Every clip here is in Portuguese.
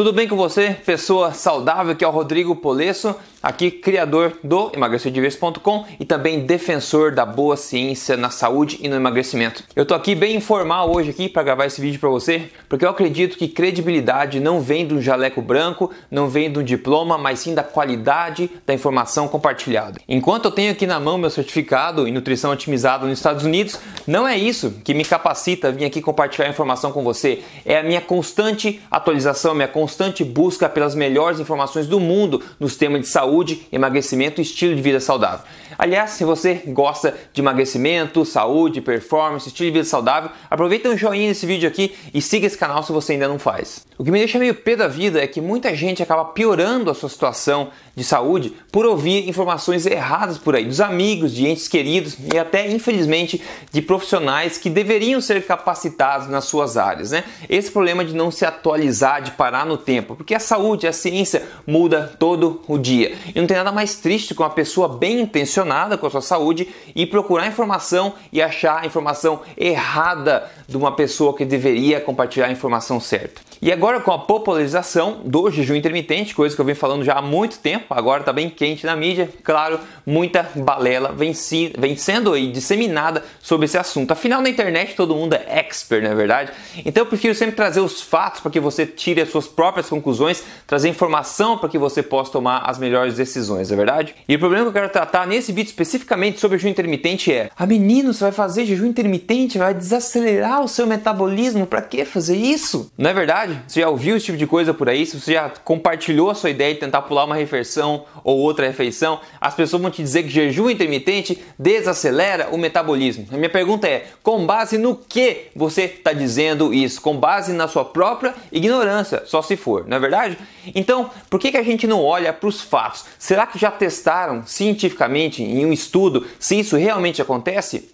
Tudo bem com você, pessoa saudável, que é o Rodrigo Polesso, aqui criador do emagrecerdeves.com e também defensor da boa ciência na saúde e no emagrecimento. Eu tô aqui bem informal hoje aqui para gravar esse vídeo para você, porque eu acredito que credibilidade não vem de um jaleco branco, não vem de um diploma, mas sim da qualidade da informação compartilhada. Enquanto eu tenho aqui na mão meu certificado em nutrição otimizada nos Estados Unidos, não é isso que me capacita a vir aqui compartilhar informação com você, é a minha constante atualização, minha constante busca pelas melhores informações do mundo nos temas de saúde, emagrecimento e estilo de vida saudável. Aliás, se você gosta de emagrecimento, saúde, performance, estilo de vida saudável, aproveita um joinha nesse vídeo aqui e siga esse canal se você ainda não faz. O que me deixa meio pé da vida é que muita gente acaba piorando a sua situação de saúde por ouvir informações erradas por aí, dos amigos, de entes queridos e até, infelizmente, de profissionais que deveriam ser capacitados nas suas áreas. Né? Esse problema de não se atualizar, de parar no tempo, porque a saúde, a ciência muda todo o dia. E não tem nada mais triste que uma pessoa bem intencionada com a sua saúde e procurar informação e achar a informação errada de uma pessoa que deveria compartilhar a informação certa. E agora com a popularização do jejum intermitente, coisa que eu venho falando já há muito tempo, agora está bem quente na mídia, claro, muita balela vem, si, vem sendo aí disseminada sobre esse assunto. Afinal, na internet todo mundo é expert, não é verdade? Então eu prefiro sempre trazer os fatos para que você tire as suas próprias conclusões, trazer informação para que você possa tomar as melhores decisões, é verdade? E o problema que eu quero tratar nesse vídeo especificamente sobre jejum intermitente é: ah, menino, você vai fazer jejum intermitente, vai desacelerar o seu metabolismo, para que fazer isso? Não é verdade? Você já ouviu esse tipo de coisa por aí? Se você já compartilhou a sua ideia de tentar pular uma refeição ou outra refeição, as pessoas vão te dizer que jejum intermitente desacelera o metabolismo. A minha pergunta é: com base no que você está dizendo isso? Com base na sua própria ignorância, só se for, não é verdade? Então, por que, que a gente não olha para os fatos? Será que já testaram cientificamente em um estudo se isso realmente acontece?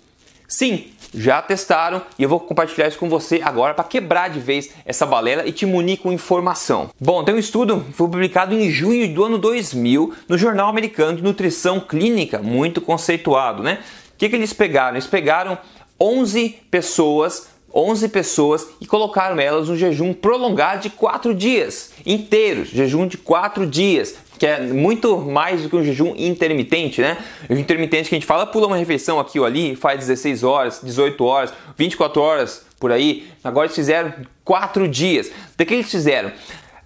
Sim, já testaram e eu vou compartilhar isso com você agora para quebrar de vez essa balela e te munir com informação. Bom, tem um estudo que foi publicado em junho do ano 2000 no Jornal Americano de Nutrição Clínica, muito conceituado, né? O que, que eles pegaram? Eles pegaram 11 pessoas 11 pessoas e colocaram elas no jejum prolongado de 4 dias inteiros, jejum de 4 dias, que é muito mais do que um jejum intermitente, né? O intermitente que a gente fala, pula uma refeição aqui ou ali, faz 16 horas, 18 horas, 24 horas por aí. Agora eles fizeram 4 dias. O que eles fizeram?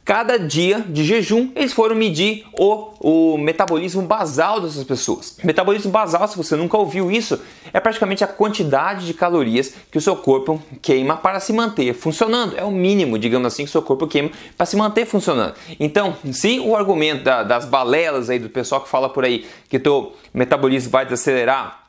Cada dia de jejum eles foram medir o, o metabolismo basal dessas pessoas. Metabolismo basal, se você nunca ouviu isso, é praticamente a quantidade de calorias que o seu corpo queima para se manter funcionando. É o mínimo, digamos assim, que o seu corpo queima para se manter funcionando. Então, se o argumento da, das balelas aí do pessoal que fala por aí que o metabolismo vai desacelerar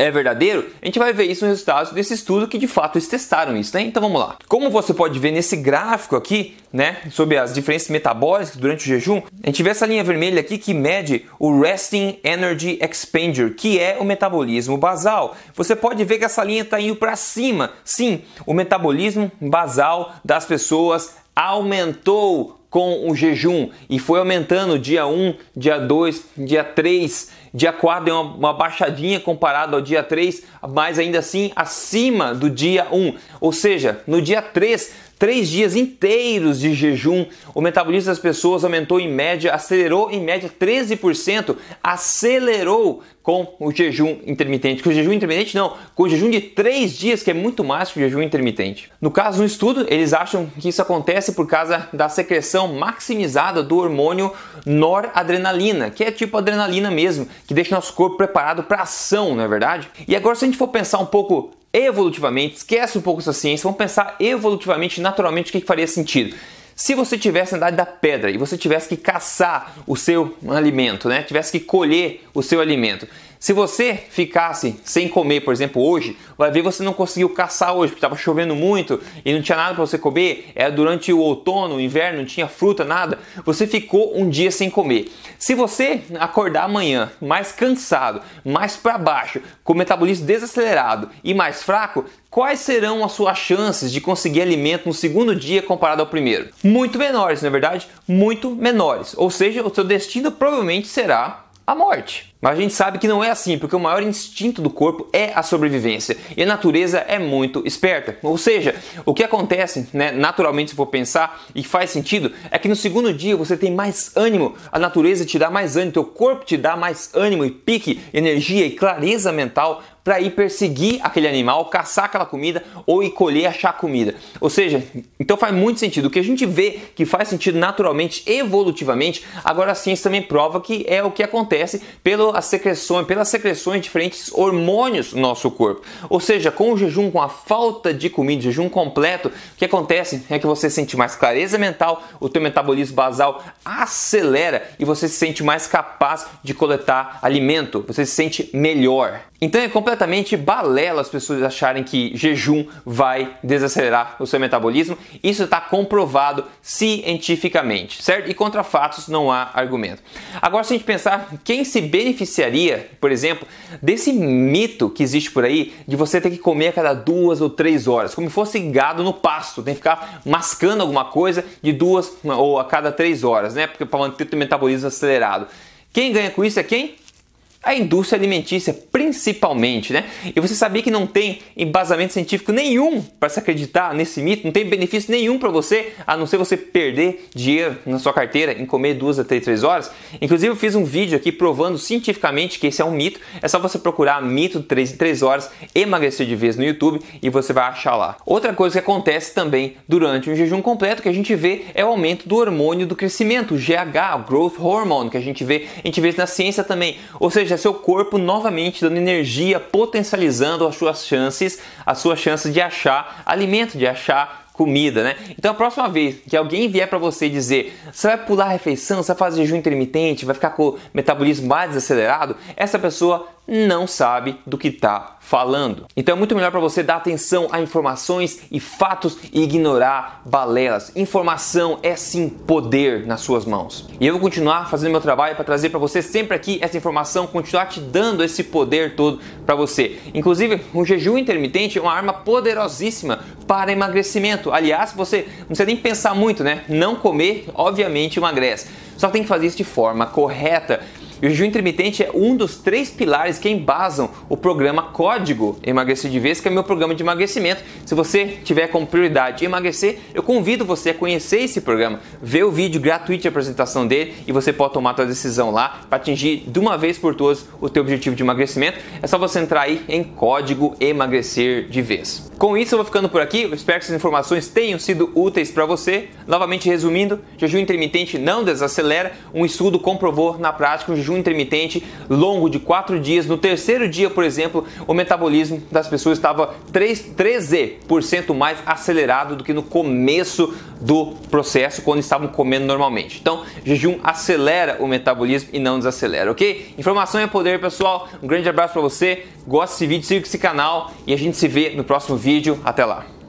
é verdadeiro, a gente vai ver isso nos resultados desse estudo que de fato eles testaram isso, né? Então vamos lá. Como você pode ver nesse gráfico aqui, né, sobre as diferenças metabólicas durante o jejum, a gente vê essa linha vermelha aqui que mede o Resting Energy Expenditure, que é o metabolismo basal. Você pode ver que essa linha está indo para cima. Sim, o metabolismo basal das pessoas aumentou com o jejum e foi aumentando dia 1, dia 2, dia 3, dia 4 deu uma, uma baixadinha comparado ao dia 3, mas ainda assim acima do dia 1. Ou seja, no dia 3 três dias inteiros de jejum, o metabolismo das pessoas aumentou em média, acelerou em média 13%, acelerou com o jejum intermitente. Com o jejum intermitente não, com o jejum de três dias, que é muito mais que o jejum intermitente. No caso do estudo, eles acham que isso acontece por causa da secreção maximizada do hormônio noradrenalina, que é tipo adrenalina mesmo, que deixa nosso corpo preparado para ação, não é verdade? E agora se a gente for pensar um pouco evolutivamente, esquece um pouco essa ciência, vamos pensar evolutivamente, naturalmente, o que, que faria sentido. Se você tivesse na idade da pedra e você tivesse que caçar o seu alimento, né? tivesse que colher o seu alimento, se você ficasse sem comer, por exemplo, hoje, vai ver você não conseguiu caçar hoje, porque estava chovendo muito e não tinha nada para você comer, era durante o outono, o inverno, não tinha fruta, nada. Você ficou um dia sem comer. Se você acordar amanhã mais cansado, mais para baixo, com o metabolismo desacelerado e mais fraco, quais serão as suas chances de conseguir alimento no segundo dia comparado ao primeiro? Muito menores, na é verdade? Muito menores. Ou seja, o seu destino provavelmente será a morte. Mas a gente sabe que não é assim, porque o maior instinto do corpo é a sobrevivência. E a natureza é muito esperta. Ou seja, o que acontece, né, naturalmente, se for pensar, e faz sentido, é que no segundo dia você tem mais ânimo, a natureza te dá mais ânimo, teu corpo te dá mais ânimo e pique, energia e clareza mental para ir perseguir aquele animal, caçar aquela comida ou ir colher achar comida. Ou seja, então faz muito sentido. O que a gente vê que faz sentido naturalmente, evolutivamente, agora a ciência também prova que é o que acontece pelas secreções, pelas secreções de diferentes hormônios no nosso corpo. Ou seja, com o jejum, com a falta de comida, jejum completo, o que acontece é que você sente mais clareza mental, o teu metabolismo basal acelera e você se sente mais capaz de coletar alimento, você se sente melhor. Então é completamente balela as pessoas acharem que jejum vai desacelerar o seu metabolismo. Isso está comprovado cientificamente, certo? E contra fatos não há argumento. Agora, se a gente pensar quem se beneficiaria, por exemplo, desse mito que existe por aí de você ter que comer a cada duas ou três horas, como se fosse gado no pasto, tem que ficar mascando alguma coisa de duas ou a cada três horas, né? Porque para manter o metabolismo acelerado. Quem ganha com isso é quem? A indústria alimentícia, principalmente, né? E você sabia que não tem embasamento científico nenhum para se acreditar nesse mito, não tem benefício nenhum para você, a não ser você perder dinheiro na sua carteira em comer duas a três horas. Inclusive, eu fiz um vídeo aqui provando cientificamente que esse é um mito. É só você procurar mito 3 em 3 horas, emagrecer de vez no YouTube e você vai achar lá. Outra coisa que acontece também durante um jejum completo que a gente vê é o aumento do hormônio do crescimento, o GH, o Growth Hormone, que a gente vê, a gente vê na ciência também. Ou seja, seja, seu corpo novamente dando energia, potencializando as suas chances, as suas chances de achar alimento, de achar comida, né? Então a próxima vez que alguém vier para você dizer, você vai pular a refeição, você vai fazer jejum intermitente, vai ficar com o metabolismo mais desacelerado, essa pessoa não sabe do que está falando. Então é muito melhor para você dar atenção a informações e fatos e ignorar balelas. Informação é sim poder nas suas mãos. E eu vou continuar fazendo meu trabalho para trazer para você sempre aqui essa informação, continuar te dando esse poder todo para você. Inclusive, o jejum intermitente é uma arma poderosíssima para emagrecimento. Aliás, você não precisa nem pensar muito, né? Não comer, obviamente, emagrece. Só tem que fazer isso de forma correta. E o jejum intermitente é um dos três pilares que embasam o programa Código Emagrecer de Vez, que é meu programa de emagrecimento. Se você tiver como prioridade emagrecer, eu convido você a conhecer esse programa, ver o vídeo gratuito de apresentação dele e você pode tomar sua decisão lá para atingir de uma vez por todas o teu objetivo de emagrecimento. É só você entrar aí em Código Emagrecer de Vez. Com isso eu vou ficando por aqui. Eu espero que essas informações tenham sido úteis para você. Novamente resumindo, jejum intermitente não desacelera. Um estudo comprovou na prática um jejum jejum intermitente longo de 4 dias. No terceiro dia, por exemplo, o metabolismo das pessoas estava 3, 13% mais acelerado do que no começo do processo, quando estavam comendo normalmente. Então, jejum acelera o metabolismo e não desacelera, ok? Informação é poder, pessoal. Um grande abraço para você. Gosta desse vídeo, siga esse canal e a gente se vê no próximo vídeo. Até lá.